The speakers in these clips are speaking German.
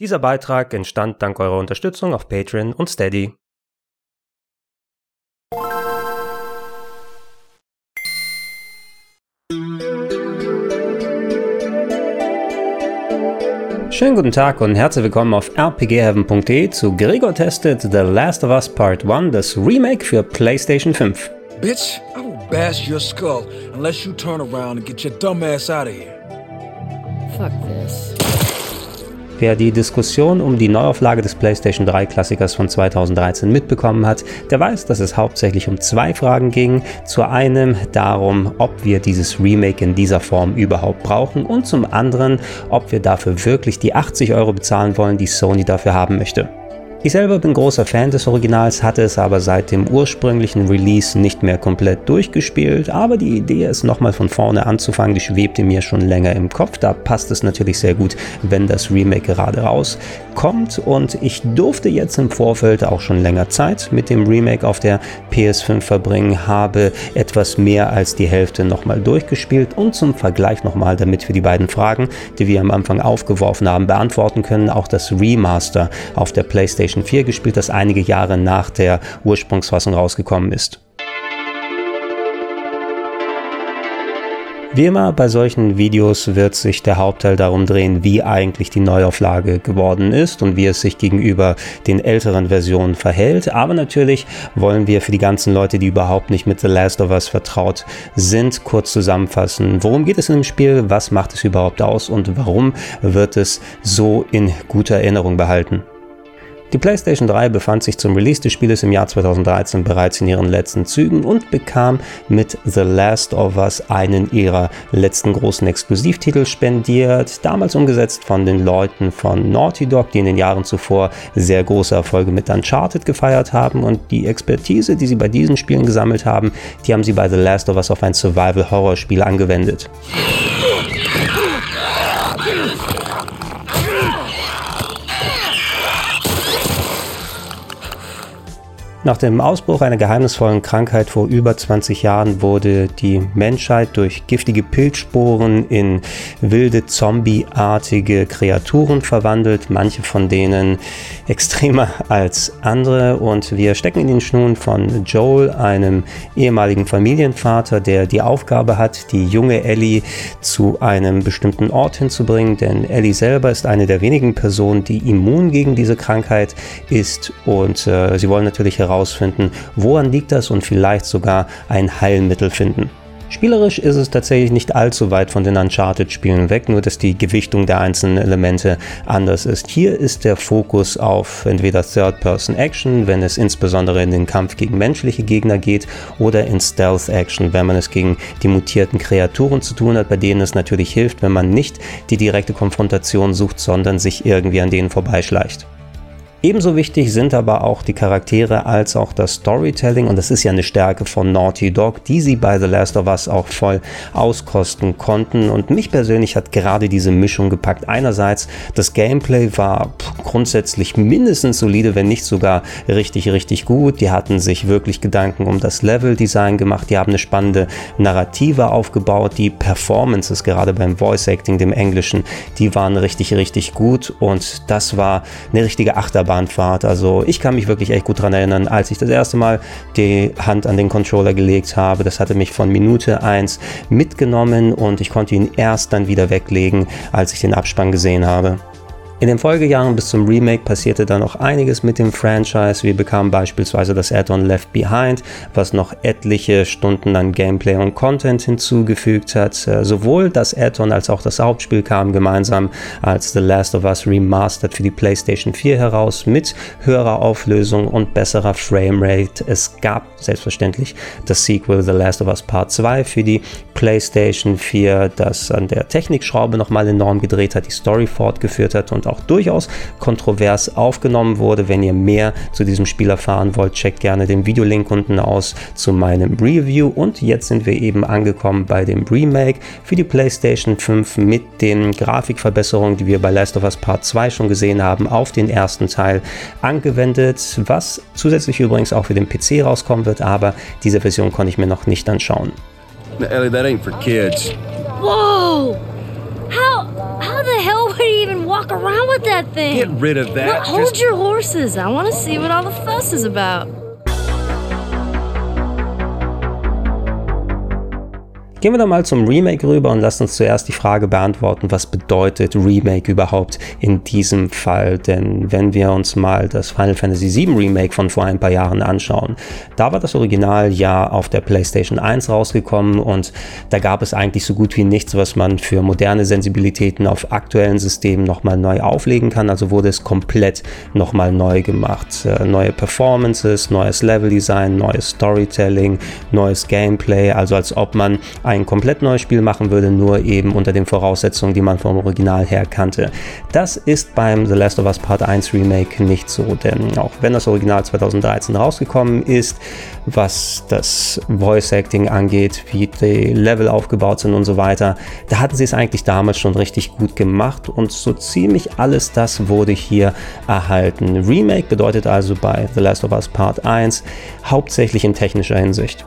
Dieser Beitrag entstand dank eurer Unterstützung auf Patreon und Steady. Schönen guten Tag und herzlich willkommen auf rpgheaven.de zu Gregor testet The Last of Us Part 1, das Remake für PlayStation 5. Bitch, I will bash your skull unless you turn around and get your dumb ass out of here. Fuck this. Wer die Diskussion um die Neuauflage des PlayStation 3 Klassikers von 2013 mitbekommen hat, der weiß, dass es hauptsächlich um zwei Fragen ging. Zu einem darum, ob wir dieses Remake in dieser Form überhaupt brauchen und zum anderen, ob wir dafür wirklich die 80 Euro bezahlen wollen, die Sony dafür haben möchte. Ich selber bin großer Fan des Originals, hatte es aber seit dem ursprünglichen Release nicht mehr komplett durchgespielt, aber die Idee, es nochmal von vorne anzufangen, die schwebte mir schon länger im Kopf. Da passt es natürlich sehr gut, wenn das Remake gerade rauskommt und ich durfte jetzt im Vorfeld auch schon länger Zeit mit dem Remake auf der PS5 verbringen, habe etwas mehr als die Hälfte nochmal durchgespielt und zum Vergleich nochmal, damit wir die beiden Fragen, die wir am Anfang aufgeworfen haben, beantworten können, auch das Remaster auf der PlayStation 4 gespielt, das einige Jahre nach der Ursprungsfassung rausgekommen ist. Wie immer bei solchen Videos wird sich der Hauptteil darum drehen, wie eigentlich die Neuauflage geworden ist und wie es sich gegenüber den älteren Versionen verhält. Aber natürlich wollen wir für die ganzen Leute, die überhaupt nicht mit The Last of Us vertraut sind, kurz zusammenfassen, worum geht es in dem Spiel, was macht es überhaupt aus und warum wird es so in guter Erinnerung behalten. Die PlayStation 3 befand sich zum Release des Spieles im Jahr 2013 bereits in ihren letzten Zügen und bekam mit The Last of Us einen ihrer letzten großen Exklusivtitel spendiert, damals umgesetzt von den Leuten von Naughty Dog, die in den Jahren zuvor sehr große Erfolge mit Uncharted gefeiert haben und die Expertise, die sie bei diesen Spielen gesammelt haben, die haben sie bei The Last of Us auf ein Survival-Horror-Spiel angewendet. Nach dem Ausbruch einer geheimnisvollen Krankheit vor über 20 Jahren wurde die Menschheit durch giftige Pilzsporen in wilde zombieartige Kreaturen verwandelt, manche von denen extremer als andere. Und wir stecken in den Schnun von Joel, einem ehemaligen Familienvater, der die Aufgabe hat, die junge Ellie zu einem bestimmten Ort hinzubringen, denn Ellie selber ist eine der wenigen Personen, die immun gegen diese Krankheit ist. Und äh, sie wollen natürlich heraus herausfinden, woran liegt das und vielleicht sogar ein Heilmittel finden. Spielerisch ist es tatsächlich nicht allzu weit von den Uncharted-Spielen weg, nur dass die Gewichtung der einzelnen Elemente anders ist. Hier ist der Fokus auf entweder Third-Person-Action, wenn es insbesondere in den Kampf gegen menschliche Gegner geht, oder in Stealth-Action, wenn man es gegen die mutierten Kreaturen zu tun hat, bei denen es natürlich hilft, wenn man nicht die direkte Konfrontation sucht, sondern sich irgendwie an denen vorbeischleicht. Ebenso wichtig sind aber auch die Charaktere als auch das Storytelling. Und das ist ja eine Stärke von Naughty Dog, die sie bei The Last of Us auch voll auskosten konnten. Und mich persönlich hat gerade diese Mischung gepackt. Einerseits das Gameplay war grundsätzlich mindestens solide, wenn nicht sogar richtig, richtig gut. Die hatten sich wirklich Gedanken um das Level-Design gemacht, die haben eine spannende Narrative aufgebaut, die Performances gerade beim Voice Acting, dem Englischen, die waren richtig, richtig gut. Und das war eine richtige Achterbahn Achterbahnfahrt. Also ich kann mich wirklich echt gut daran erinnern, als ich das erste Mal die Hand an den Controller gelegt habe. Das hatte mich von Minute 1 mitgenommen und ich konnte ihn erst dann wieder weglegen, als ich den Abspann gesehen habe. In den Folgejahren bis zum Remake passierte dann noch einiges mit dem Franchise. Wir bekamen beispielsweise das Add-on Left Behind, was noch etliche Stunden an Gameplay und Content hinzugefügt hat. Äh, sowohl das Add-on als auch das Hauptspiel kamen gemeinsam als The Last of Us Remastered für die PlayStation 4 heraus mit höherer Auflösung und besserer Framerate. Es gab selbstverständlich das Sequel The Last of Us Part 2 für die PlayStation 4, das an der Technikschraube nochmal enorm gedreht hat, die Story fortgeführt hat und auch durchaus kontrovers aufgenommen wurde. Wenn ihr mehr zu diesem Spiel erfahren wollt, checkt gerne den Videolink unten aus zu meinem Review. Und jetzt sind wir eben angekommen bei dem Remake für die PlayStation 5 mit den Grafikverbesserungen, die wir bei Last of Us Part 2 schon gesehen haben, auf den ersten Teil angewendet, was zusätzlich übrigens auch für den PC rauskommen wird, aber diese Version konnte ich mir noch nicht anschauen. Ellie, that ain't for kids. Whoa! How how the hell would he even walk around with that thing. Get rid of that. Look, hold Just- your horses. I want to see what all the fuss is about. Gehen wir doch mal zum Remake rüber und lasst uns zuerst die Frage beantworten, was bedeutet Remake überhaupt in diesem Fall? Denn wenn wir uns mal das Final Fantasy VII Remake von vor ein paar Jahren anschauen, da war das Original ja auf der PlayStation 1 rausgekommen und da gab es eigentlich so gut wie nichts, was man für moderne Sensibilitäten auf aktuellen Systemen nochmal neu auflegen kann. Also wurde es komplett nochmal neu gemacht. Äh, neue Performances, neues Leveldesign, neues Storytelling, neues Gameplay, also als ob man ein komplett neues Spiel machen würde, nur eben unter den Voraussetzungen, die man vom Original her kannte. Das ist beim The Last of Us Part 1 Remake nicht so, denn auch wenn das Original 2013 rausgekommen ist, was das Voice Acting angeht, wie die Level aufgebaut sind und so weiter, da hatten sie es eigentlich damals schon richtig gut gemacht und so ziemlich alles das wurde hier erhalten. Remake bedeutet also bei The Last of Us Part 1 hauptsächlich in technischer Hinsicht.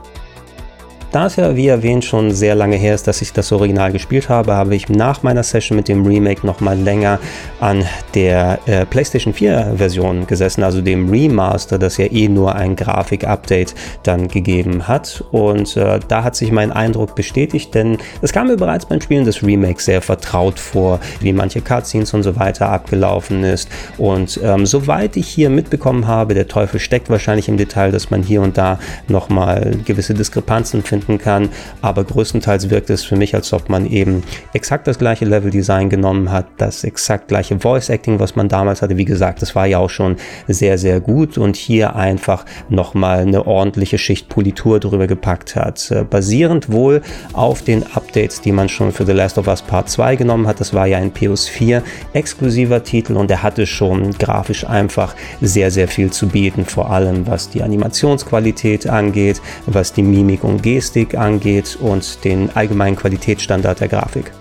Da es ja, wie erwähnt, schon sehr lange her ist, dass ich das Original gespielt habe, habe ich nach meiner Session mit dem Remake nochmal länger an der äh, PlayStation 4 Version gesessen, also dem Remaster, das ja eh nur ein Grafik-Update dann gegeben hat. Und äh, da hat sich mein Eindruck bestätigt, denn es kam mir bereits beim Spielen des Remakes sehr vertraut vor, wie manche Cutscenes und so weiter abgelaufen ist. Und ähm, soweit ich hier mitbekommen habe, der Teufel steckt wahrscheinlich im Detail, dass man hier und da nochmal gewisse Diskrepanzen finden kann, aber größtenteils wirkt es für mich, als ob man eben exakt das gleiche Level-Design genommen hat, das exakt gleiche Voice-Acting, was man damals hatte. Wie gesagt, das war ja auch schon sehr, sehr gut und hier einfach nochmal eine ordentliche Schicht Politur drüber gepackt hat. Äh, basierend wohl auf den Updates, die man schon für The Last of Us Part 2 genommen hat. Das war ja ein PS4 exklusiver Titel und der hatte schon grafisch einfach sehr, sehr viel zu bieten, vor allem was die Animationsqualität angeht, was die Mimik und Gestik angeht und den allgemeinen Qualitätsstandard der Grafik.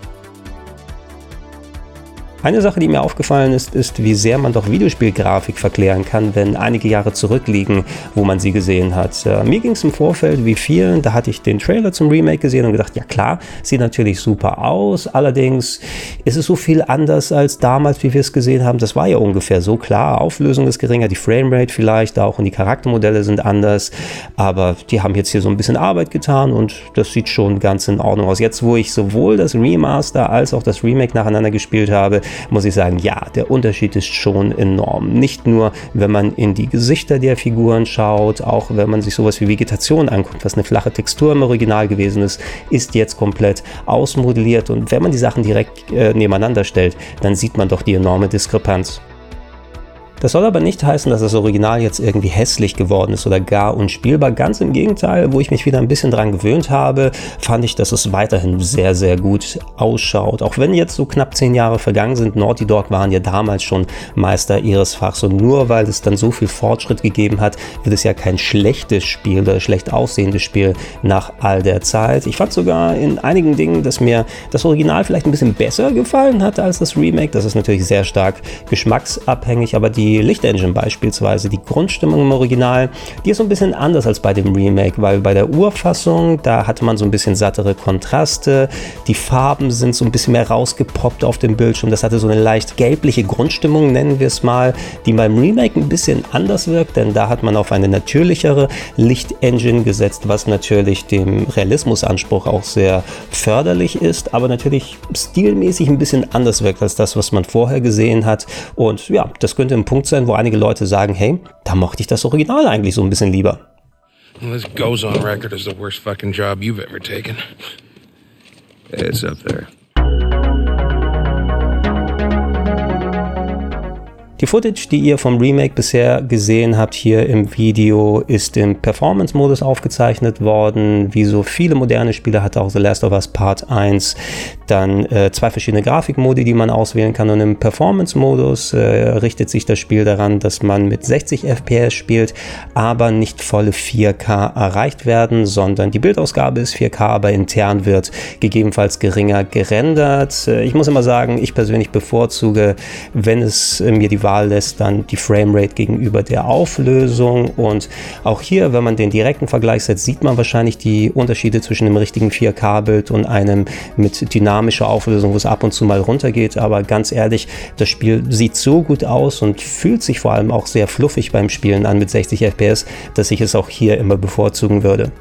Eine Sache, die mir aufgefallen ist, ist, wie sehr man doch Videospielgrafik verklären kann, wenn einige Jahre zurückliegen, wo man sie gesehen hat. Äh, mir ging es im Vorfeld wie vielen, da hatte ich den Trailer zum Remake gesehen und gedacht, ja klar, sieht natürlich super aus, allerdings ist es so viel anders als damals, wie wir es gesehen haben. Das war ja ungefähr so klar, Auflösung ist geringer, die Framerate vielleicht auch und die Charaktermodelle sind anders, aber die haben jetzt hier so ein bisschen Arbeit getan und das sieht schon ganz in Ordnung aus. Jetzt, wo ich sowohl das Remaster als auch das Remake nacheinander gespielt habe, muss ich sagen, ja, der Unterschied ist schon enorm. Nicht nur, wenn man in die Gesichter der Figuren schaut, auch wenn man sich sowas wie Vegetation anguckt, was eine flache Textur im Original gewesen ist, ist jetzt komplett ausmodelliert. Und wenn man die Sachen direkt äh, nebeneinander stellt, dann sieht man doch die enorme Diskrepanz. Das soll aber nicht heißen, dass das Original jetzt irgendwie hässlich geworden ist oder gar unspielbar. Ganz im Gegenteil, wo ich mich wieder ein bisschen dran gewöhnt habe, fand ich, dass es weiterhin sehr, sehr gut ausschaut. Auch wenn jetzt so knapp zehn Jahre vergangen sind, Naughty Dog waren ja damals schon Meister ihres Fachs. Und nur weil es dann so viel Fortschritt gegeben hat, wird es ja kein schlechtes Spiel oder schlecht aussehendes Spiel nach all der Zeit. Ich fand sogar in einigen Dingen, dass mir das Original vielleicht ein bisschen besser gefallen hat als das Remake. Das ist natürlich sehr stark geschmacksabhängig, aber die Lichtengine beispielsweise, die Grundstimmung im Original, die ist so ein bisschen anders als bei dem Remake, weil bei der Urfassung, da hatte man so ein bisschen sattere Kontraste, die Farben sind so ein bisschen mehr rausgepoppt auf dem Bildschirm, das hatte so eine leicht gelbliche Grundstimmung, nennen wir es mal, die beim Remake ein bisschen anders wirkt, denn da hat man auf eine natürlichere Lichtengine gesetzt, was natürlich dem Realismusanspruch auch sehr förderlich ist, aber natürlich stilmäßig ein bisschen anders wirkt als das, was man vorher gesehen hat. Und ja, das könnte ein Punkt sein, wo einige Leute sagen, hey, da mochte ich das Original eigentlich so ein bisschen lieber. Well, this goes on record as the worst fucking job you've ever taken. It's up there. Die Footage, die ihr vom Remake bisher gesehen habt hier im Video, ist im Performance-Modus aufgezeichnet worden. Wie so viele moderne Spiele hat auch The Last of Us Part 1 dann äh, zwei verschiedene Grafikmodi, die man auswählen kann. Und im Performance-Modus äh, richtet sich das Spiel daran, dass man mit 60 FPS spielt, aber nicht volle 4K erreicht werden, sondern die Bildausgabe ist 4K, aber intern wird gegebenenfalls geringer gerendert. Äh, ich muss immer sagen, ich persönlich bevorzuge, wenn es äh, mir die Wahl lässt, dann die Framerate gegenüber der Auflösung. Und auch hier, wenn man den direkten Vergleich setzt, sieht man wahrscheinlich die Unterschiede zwischen dem richtigen 4K-Bild und einem mit dynamischen dynamische Auflösung, wo es ab und zu mal runtergeht. Aber ganz ehrlich, das Spiel sieht so gut aus und fühlt sich vor allem auch sehr fluffig beim Spielen an mit 60 FPS, dass ich es auch hier immer bevorzugen würde.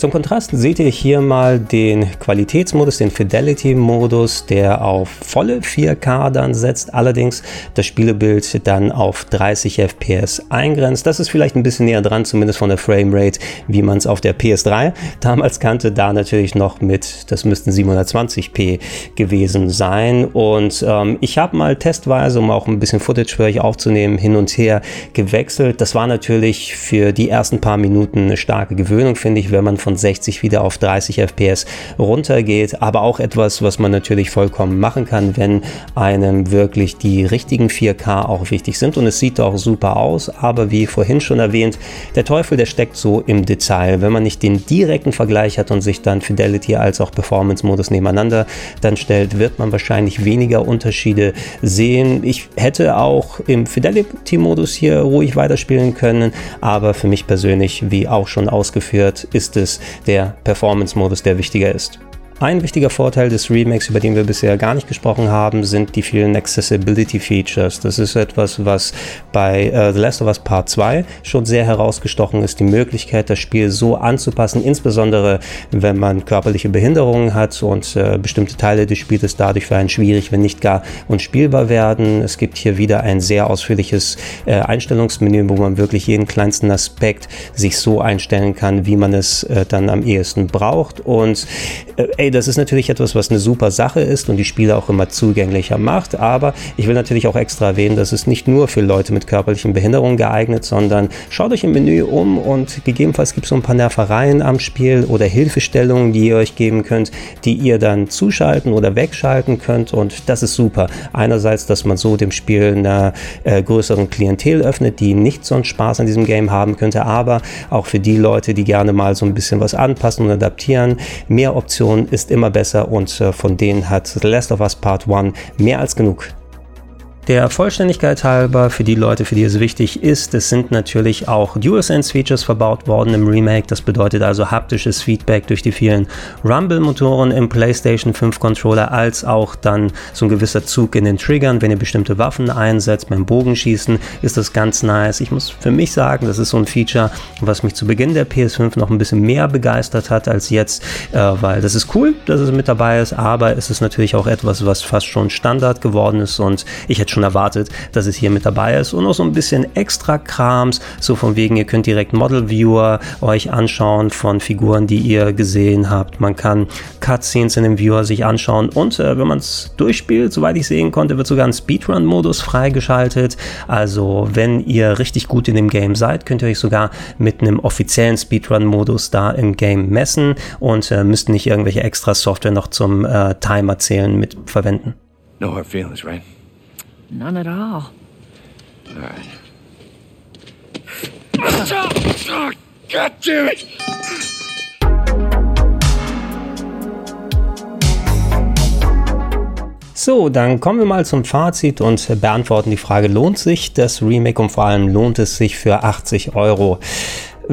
Zum Kontrast seht ihr hier mal den Qualitätsmodus, den Fidelity-Modus, der auf volle 4K dann setzt, allerdings das Spielebild dann auf 30 FPS eingrenzt. Das ist vielleicht ein bisschen näher dran, zumindest von der Framerate, wie man es auf der PS3 damals kannte, da natürlich noch mit, das müssten 720p gewesen sein. Und ähm, ich habe mal testweise, um auch ein bisschen Footage für euch aufzunehmen, hin und her gewechselt. Das war natürlich für die ersten paar Minuten eine starke Gewöhnung, finde ich, wenn man von von 60 wieder auf 30 FPS runtergeht, aber auch etwas, was man natürlich vollkommen machen kann, wenn einem wirklich die richtigen 4K auch wichtig sind und es sieht auch super aus, aber wie vorhin schon erwähnt, der Teufel, der steckt so im Detail. Wenn man nicht den direkten Vergleich hat und sich dann Fidelity als auch Performance-Modus nebeneinander dann stellt, wird man wahrscheinlich weniger Unterschiede sehen. Ich hätte auch im Fidelity-Modus hier ruhig weiterspielen können, aber für mich persönlich, wie auch schon ausgeführt, ist es der Performance-Modus, der wichtiger ist. Ein wichtiger Vorteil des Remakes, über den wir bisher gar nicht gesprochen haben, sind die vielen Accessibility Features. Das ist etwas, was bei uh, The Last of Us Part 2 schon sehr herausgestochen ist. Die Möglichkeit, das Spiel so anzupassen, insbesondere wenn man körperliche Behinderungen hat und uh, bestimmte Teile des Spiels dadurch für einen schwierig, wenn nicht gar unspielbar werden. Es gibt hier wieder ein sehr ausführliches uh, Einstellungsmenü, wo man wirklich jeden kleinsten Aspekt sich so einstellen kann, wie man es dann am ehesten braucht. Und das ist natürlich etwas, was eine super Sache ist und die Spiele auch immer zugänglicher macht. Aber ich will natürlich auch extra erwähnen, dass es nicht nur für Leute mit körperlichen Behinderungen geeignet, sondern schaut euch im Menü um und gegebenenfalls gibt es so ein paar Nervereien am Spiel oder Hilfestellungen, die ihr euch geben könnt, die ihr dann zuschalten oder wegschalten könnt. Und das ist super. Einerseits, dass man so dem Spiel einer äh, größeren Klientel öffnet, die nicht so einen Spaß an diesem Game haben könnte, aber auch für die Leute, die gerne mal so ein bisschen was anpassen und adaptieren. Mehr Optionen ist ist immer besser und äh, von denen hat The Last of Us Part 1 mehr als genug. Der Vollständigkeit halber, für die Leute, für die es wichtig ist, es sind natürlich auch DualSense-Features verbaut worden im Remake. Das bedeutet also haptisches Feedback durch die vielen Rumble-Motoren im PlayStation 5 Controller, als auch dann so ein gewisser Zug in den Triggern. Wenn ihr bestimmte Waffen einsetzt, beim Bogenschießen, ist das ganz nice. Ich muss für mich sagen, das ist so ein Feature, was mich zu Beginn der PS5 noch ein bisschen mehr begeistert hat als jetzt, äh, weil das ist cool, dass es mit dabei ist, aber es ist natürlich auch etwas, was fast schon Standard geworden ist und ich hätte schon schon erwartet, dass es hier mit dabei ist und noch so ein bisschen extra Krams, so von wegen, ihr könnt direkt Model Viewer euch anschauen von Figuren, die ihr gesehen habt. Man kann Cutscenes in dem Viewer sich anschauen und äh, wenn man es durchspielt, soweit ich sehen konnte, wird sogar ein Speedrun-Modus freigeschaltet. Also wenn ihr richtig gut in dem Game seid, könnt ihr euch sogar mit einem offiziellen Speedrun-Modus da im Game messen und äh, müsst nicht irgendwelche extra Software noch zum äh, Timer zählen mit verwenden. No hard feelings, right? None at all. All right. God damn it! So, dann kommen wir mal zum Fazit und beantworten die Frage, lohnt sich das Remake und vor allem lohnt es sich für 80 Euro?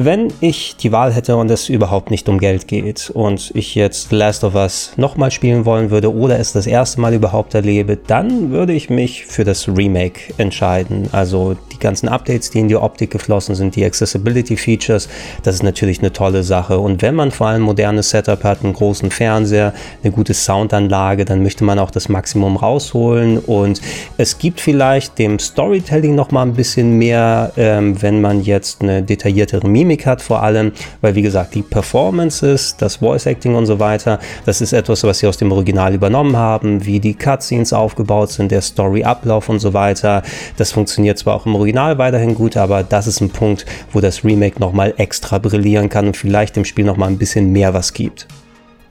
Wenn ich die Wahl hätte und es überhaupt nicht um Geld geht und ich jetzt Last of Us nochmal spielen wollen würde oder es das erste Mal überhaupt erlebe, dann würde ich mich für das Remake entscheiden. Also die ganzen Updates, die in die Optik geflossen sind, die Accessibility Features, das ist natürlich eine tolle Sache. Und wenn man vor allem ein modernes Setup hat, einen großen Fernseher, eine gute Soundanlage, dann möchte man auch das Maximum rausholen. Und es gibt vielleicht dem Storytelling nochmal ein bisschen mehr, ähm, wenn man jetzt eine detailliertere Mimik Mimik hat vor allem, weil wie gesagt, die Performances, das Voice Acting und so weiter, das ist etwas, was sie aus dem Original übernommen haben, wie die Cutscenes aufgebaut sind, der Story-Ablauf und so weiter. Das funktioniert zwar auch im Original weiterhin gut, aber das ist ein Punkt, wo das Remake nochmal extra brillieren kann und vielleicht dem Spiel nochmal ein bisschen mehr was gibt.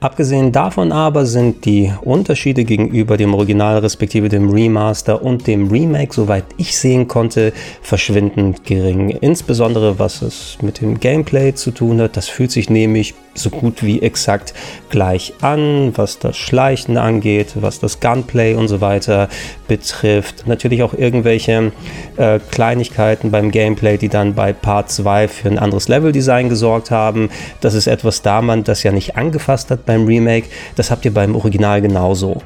Abgesehen davon aber sind die Unterschiede gegenüber dem Original respektive dem Remaster und dem Remake, soweit ich sehen konnte, verschwindend gering. Insbesondere was es mit dem Gameplay zu tun hat, das fühlt sich nämlich so gut wie exakt gleich an, was das Schleichen angeht, was das Gunplay und so weiter betrifft. Natürlich auch irgendwelche äh, Kleinigkeiten beim Gameplay, die dann bei Part 2 für ein anderes Leveldesign gesorgt haben. Das ist etwas da man das ja nicht angefasst hat beim Remake. Das habt ihr beim Original genauso.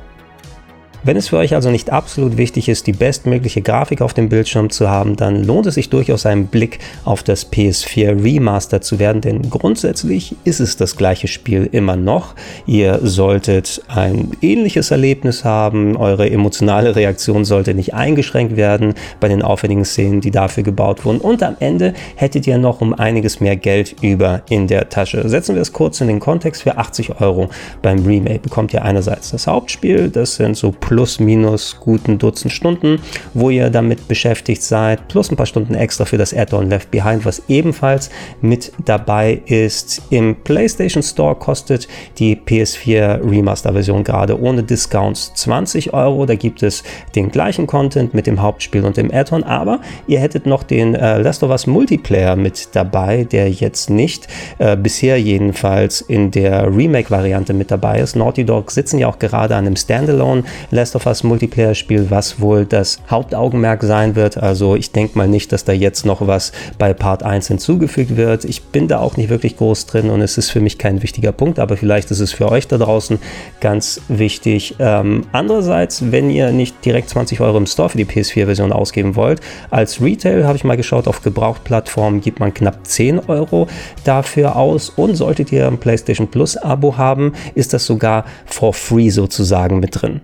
Wenn es für euch also nicht absolut wichtig ist, die bestmögliche Grafik auf dem Bildschirm zu haben, dann lohnt es sich durchaus einen Blick auf das PS4 Remaster zu werden, denn grundsätzlich ist es das gleiche Spiel immer noch. Ihr solltet ein ähnliches Erlebnis haben, eure emotionale Reaktion sollte nicht eingeschränkt werden bei den aufwendigen Szenen, die dafür gebaut wurden und am Ende hättet ihr noch um einiges mehr Geld über in der Tasche. Setzen wir es kurz in den Kontext, für 80 Euro beim Remake bekommt ihr einerseits das Hauptspiel, das sind so plus minus guten Dutzend Stunden, wo ihr damit beschäftigt seid, plus ein paar Stunden extra für das Add-on Left Behind, was ebenfalls mit dabei ist. Im PlayStation Store kostet die PS4 Remaster-Version gerade ohne Discounts 20 Euro. Da gibt es den gleichen Content mit dem Hauptspiel und dem Add-on, aber ihr hättet noch den äh, Last of Us Multiplayer mit dabei, der jetzt nicht äh, bisher jedenfalls in der Remake-Variante mit dabei ist. Naughty Dog sitzen ja auch gerade an einem Standalone Last of Us Multiplayer-Spiel, was wohl das Hauptaugenmerk sein wird. Also ich denke mal nicht, dass da jetzt noch was bei Part 1 hinzugefügt wird. Ich bin da auch nicht wirklich groß drin und es ist für mich kein wichtiger Punkt, aber vielleicht ist es für euch da draußen ganz wichtig. Ähm, andererseits, wenn ihr nicht direkt 20 Euro im Store für die PS4-Version ausgeben wollt, als Retail habe ich mal geschaut, auf Gebrauchtplattformen gibt man knapp 10 Euro dafür aus und solltet ihr ein PlayStation Plus Abo haben, ist das sogar for free sozusagen mit drin.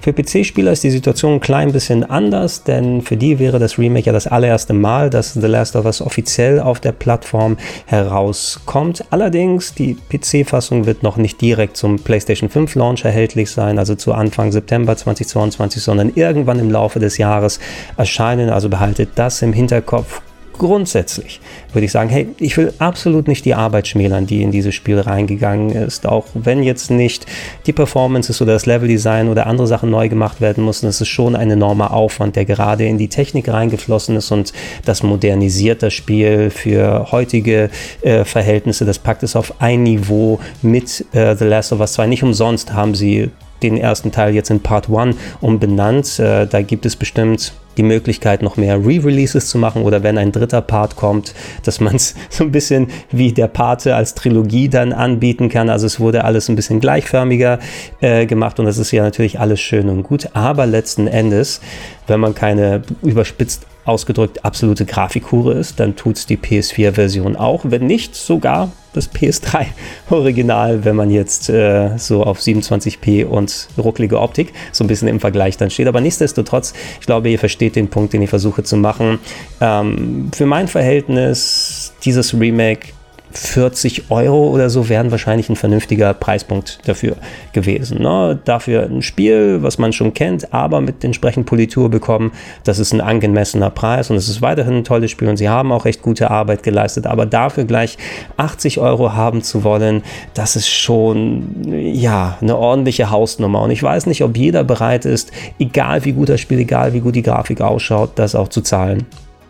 Für PC-Spieler ist die Situation ein klein bisschen anders, denn für die wäre das Remake ja das allererste Mal, dass The Last of Us offiziell auf der Plattform herauskommt. Allerdings, die PC-Fassung wird noch nicht direkt zum PlayStation 5 Launch erhältlich sein, also zu Anfang September 2022, sondern irgendwann im Laufe des Jahres erscheinen. Also behaltet das im Hinterkopf grundsätzlich würde ich sagen, hey, ich will absolut nicht die Arbeit schmälern, die in dieses Spiel reingegangen ist. Auch wenn jetzt nicht die Performances oder das Leveldesign oder andere Sachen neu gemacht werden mussten, es ist schon ein enormer Aufwand, der gerade in die Technik reingeflossen ist und das modernisiert das Spiel für heutige äh, Verhältnisse. Das packt es auf ein Niveau mit äh, The Last of Us 2. Nicht umsonst haben sie den ersten Teil jetzt in Part 1 umbenannt. Äh, da gibt es bestimmt die Möglichkeit, noch mehr Re-Releases zu machen oder wenn ein dritter Part kommt, dass man es so ein bisschen wie der Pate als Trilogie dann anbieten kann. Also es wurde alles ein bisschen gleichförmiger äh, gemacht und das ist ja natürlich alles schön und gut. Aber letzten Endes, wenn man keine überspitzt ausgedrückt absolute Grafikhure ist, dann tut es die PS4-Version auch, wenn nicht sogar das PS3-Original, wenn man jetzt äh, so auf 27p und rucklige Optik so ein bisschen im Vergleich dann steht. Aber nichtsdestotrotz, ich glaube, ihr versteht den Punkt, den ich versuche zu machen. Ähm, für mein Verhältnis, dieses Remake 40 Euro oder so wären wahrscheinlich ein vernünftiger Preispunkt dafür gewesen. Ne? Dafür ein Spiel, was man schon kennt, aber mit entsprechend Politur bekommen, das ist ein angemessener Preis und es ist weiterhin ein tolles Spiel und sie haben auch recht gute Arbeit geleistet, aber dafür gleich 80 Euro haben zu wollen, das ist schon, ja, eine ordentliche Hausnummer und ich weiß nicht, ob jeder bereit ist, egal wie gut das Spiel, egal wie gut die Grafik ausschaut, das auch zu zahlen.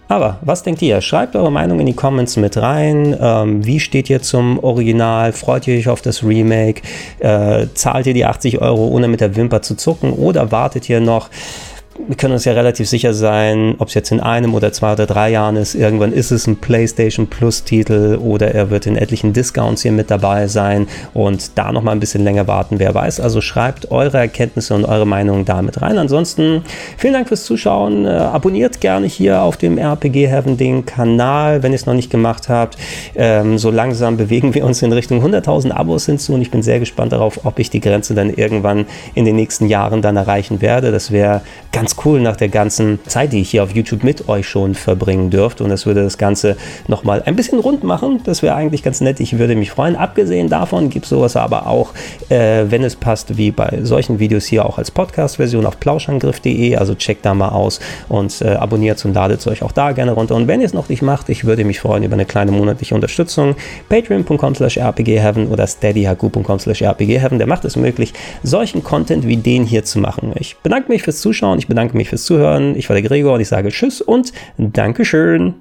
Aber was denkt ihr? Schreibt eure Meinung in die Comments mit rein. Ähm, wie steht ihr zum Original? Freut ihr euch auf das Remake? Äh, zahlt ihr die 80 Euro, ohne mit der Wimper zu zucken? Oder wartet ihr noch? Wir können uns ja relativ sicher sein, ob es jetzt in einem oder zwei oder drei Jahren ist. Irgendwann ist es ein PlayStation Plus Titel oder er wird in etlichen Discounts hier mit dabei sein und da noch mal ein bisschen länger warten. Wer weiß. Also schreibt eure Erkenntnisse und eure Meinungen damit rein. Ansonsten vielen Dank fürs Zuschauen. Äh, abonniert gerne hier auf dem RPG Heaven den Kanal, wenn ihr es noch nicht gemacht habt. Ähm, so langsam bewegen wir uns in Richtung 100.000 Abos hinzu und ich bin sehr gespannt darauf, ob ich die Grenze dann irgendwann in den nächsten Jahren dann erreichen werde. Das wäre ganz ganz cool nach der ganzen Zeit, die ich hier auf YouTube mit euch schon verbringen dürfte. Und das würde das Ganze nochmal ein bisschen rund machen. Das wäre eigentlich ganz nett. Ich würde mich freuen. Abgesehen davon gibt es sowas aber auch, äh, wenn es passt, wie bei solchen Videos hier auch als Podcast-Version auf plauschangriff.de. Also checkt da mal aus und äh, abonniert und ladet es euch auch da gerne runter. Und wenn ihr es noch nicht macht, ich würde mich freuen über eine kleine monatliche Unterstützung. Patreon.com slash rpgheaven oder steadyhq.com slash rpgheaven. Der macht es möglich, solchen Content wie den hier zu machen. Ich bedanke mich fürs Zuschauen. Ich bedanke mich fürs Zuhören. Ich war der Gregor und ich sage Tschüss und Dankeschön.